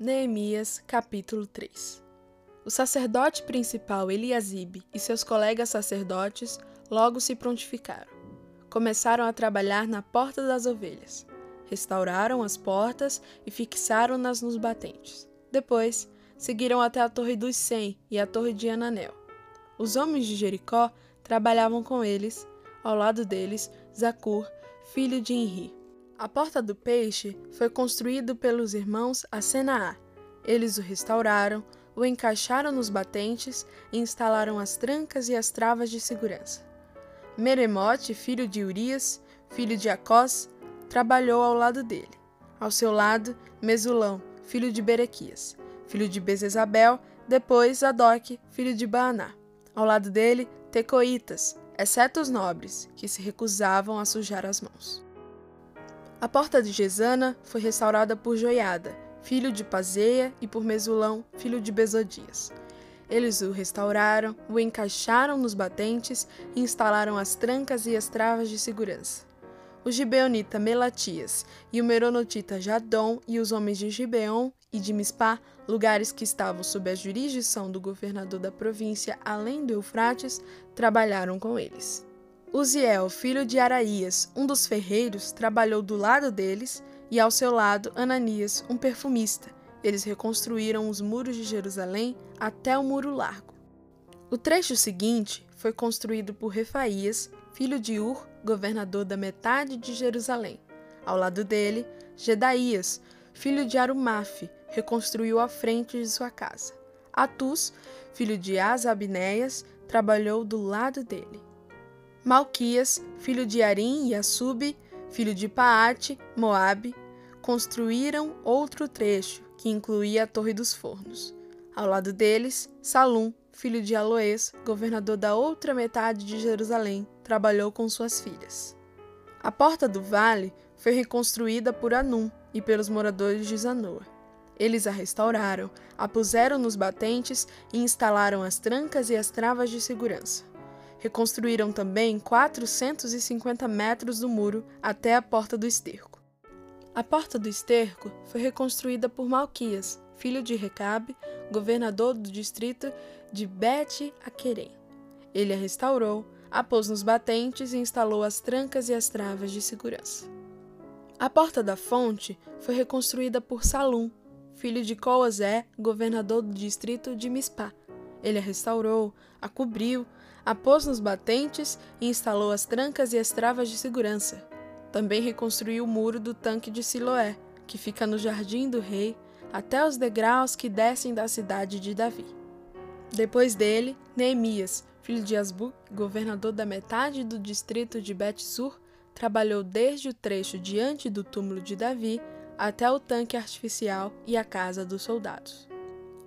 Neemias, capítulo 3 O sacerdote principal Eliasibe e seus colegas sacerdotes logo se prontificaram. Começaram a trabalhar na porta das ovelhas. Restauraram as portas e fixaram-nas nos batentes. Depois, seguiram até a Torre dos Cem e a Torre de Ananel. Os homens de Jericó trabalhavam com eles, ao lado deles, Zacur, filho de Enri. A Porta do Peixe foi construído pelos irmãos Asenaá. Eles o restauraram, o encaixaram nos batentes e instalaram as trancas e as travas de segurança. Meremote, filho de Urias, filho de Acós, trabalhou ao lado dele. Ao seu lado, Mesulão, filho de Berequias, filho de Bezezabel, depois Zadok, filho de Baaná. Ao lado dele, Tecoitas, exceto os nobres, que se recusavam a sujar as mãos. A porta de Gesana foi restaurada por Joiada, filho de Pazeia, e por Mesulão, filho de Bezodias. Eles o restauraram, o encaixaram nos batentes e instalaram as trancas e as travas de segurança. O gibeonita Melatias e o meronotita Jadom e os homens de Gibeon e de Mispá, lugares que estavam sob a jurisdição do governador da província além do Eufrates, trabalharam com eles. Uziel, filho de Araías, um dos ferreiros, trabalhou do lado deles, e ao seu lado Ananias, um perfumista. Eles reconstruíram os muros de Jerusalém até o muro largo. O trecho seguinte foi construído por Refaías, filho de Ur, governador da metade de Jerusalém. Ao lado dele, Gedaías, filho de Arumaf, reconstruiu a frente de sua casa. Atus, filho de Asabinéias, trabalhou do lado dele. Malquias, filho de Arim e Assub, filho de Paate, Moabe, construíram outro trecho, que incluía a Torre dos Fornos. Ao lado deles, Salum, filho de Aloés, governador da outra metade de Jerusalém, trabalhou com suas filhas. A porta do vale foi reconstruída por Anum e pelos moradores de Zanoa. Eles a restauraram, a puseram nos batentes e instalaram as trancas e as travas de segurança. Reconstruíram também 450 metros do muro até a porta do esterco. A porta do esterco foi reconstruída por Malquias, filho de Recabe, governador do distrito de Bet-Aquerem. Ele a restaurou, a pôs nos batentes e instalou as trancas e as travas de segurança. A porta da fonte foi reconstruída por Salum, filho de Coazé, governador do distrito de Mispá. Ele a restaurou, a cobriu, a pôs nos batentes e instalou as trancas e as travas de segurança. Também reconstruiu o muro do tanque de Siloé, que fica no jardim do rei, até os degraus que descem da cidade de Davi. Depois dele, Neemias, filho de Asbu, governador da metade do distrito de Bet-Sur, trabalhou desde o trecho diante do túmulo de Davi até o tanque artificial e a casa dos soldados.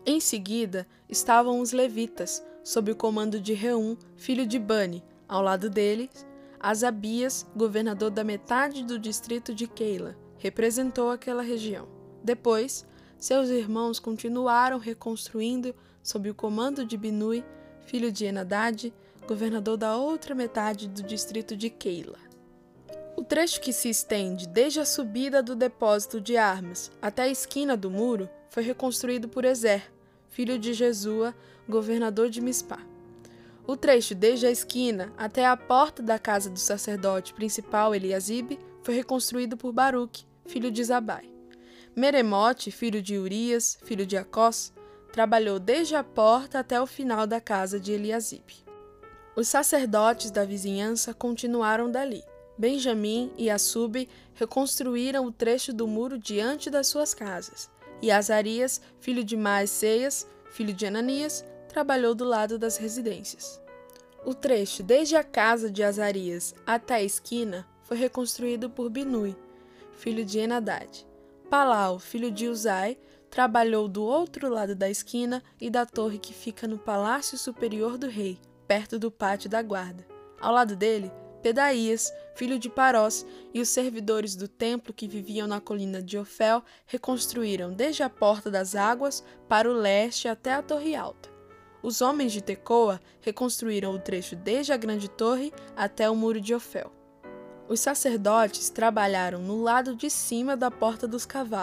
Em seguida estavam os levitas, sob o comando de Reum, filho de Bani, ao lado deles, Asabias, governador da metade do distrito de Keila, representou aquela região. Depois, seus irmãos continuaram reconstruindo sob o comando de Binui, filho de Enadad, governador da outra metade do distrito de Keila. O trecho que se estende desde a subida do depósito de armas até a esquina do muro foi reconstruído por Ezer, filho de Jesua, governador de Mispá. O trecho desde a esquina até a porta da casa do sacerdote principal Eliasibe foi reconstruído por Baruque, filho de Zabai. Meremote, filho de Urias, filho de Acós, trabalhou desde a porta até o final da casa de Eliasibe. Os sacerdotes da vizinhança continuaram dali. Benjamim e Assub reconstruíram o trecho do muro diante das suas casas, e Azarias, filho de Maaseias, filho de Ananias, trabalhou do lado das residências. O trecho desde a casa de Azarias até a esquina foi reconstruído por Binui, filho de Enadad. Palau, filho de Uzai, trabalhou do outro lado da esquina e da torre que fica no palácio superior do rei, perto do pátio da guarda. Ao lado dele, Pedaías, filho de Parós, e os servidores do templo que viviam na colina de Ofel reconstruíram desde a porta das águas para o leste até a torre alta. Os homens de Tecoa reconstruíram o trecho desde a grande torre até o muro de Ofel. Os sacerdotes trabalharam no lado de cima da porta dos cavalos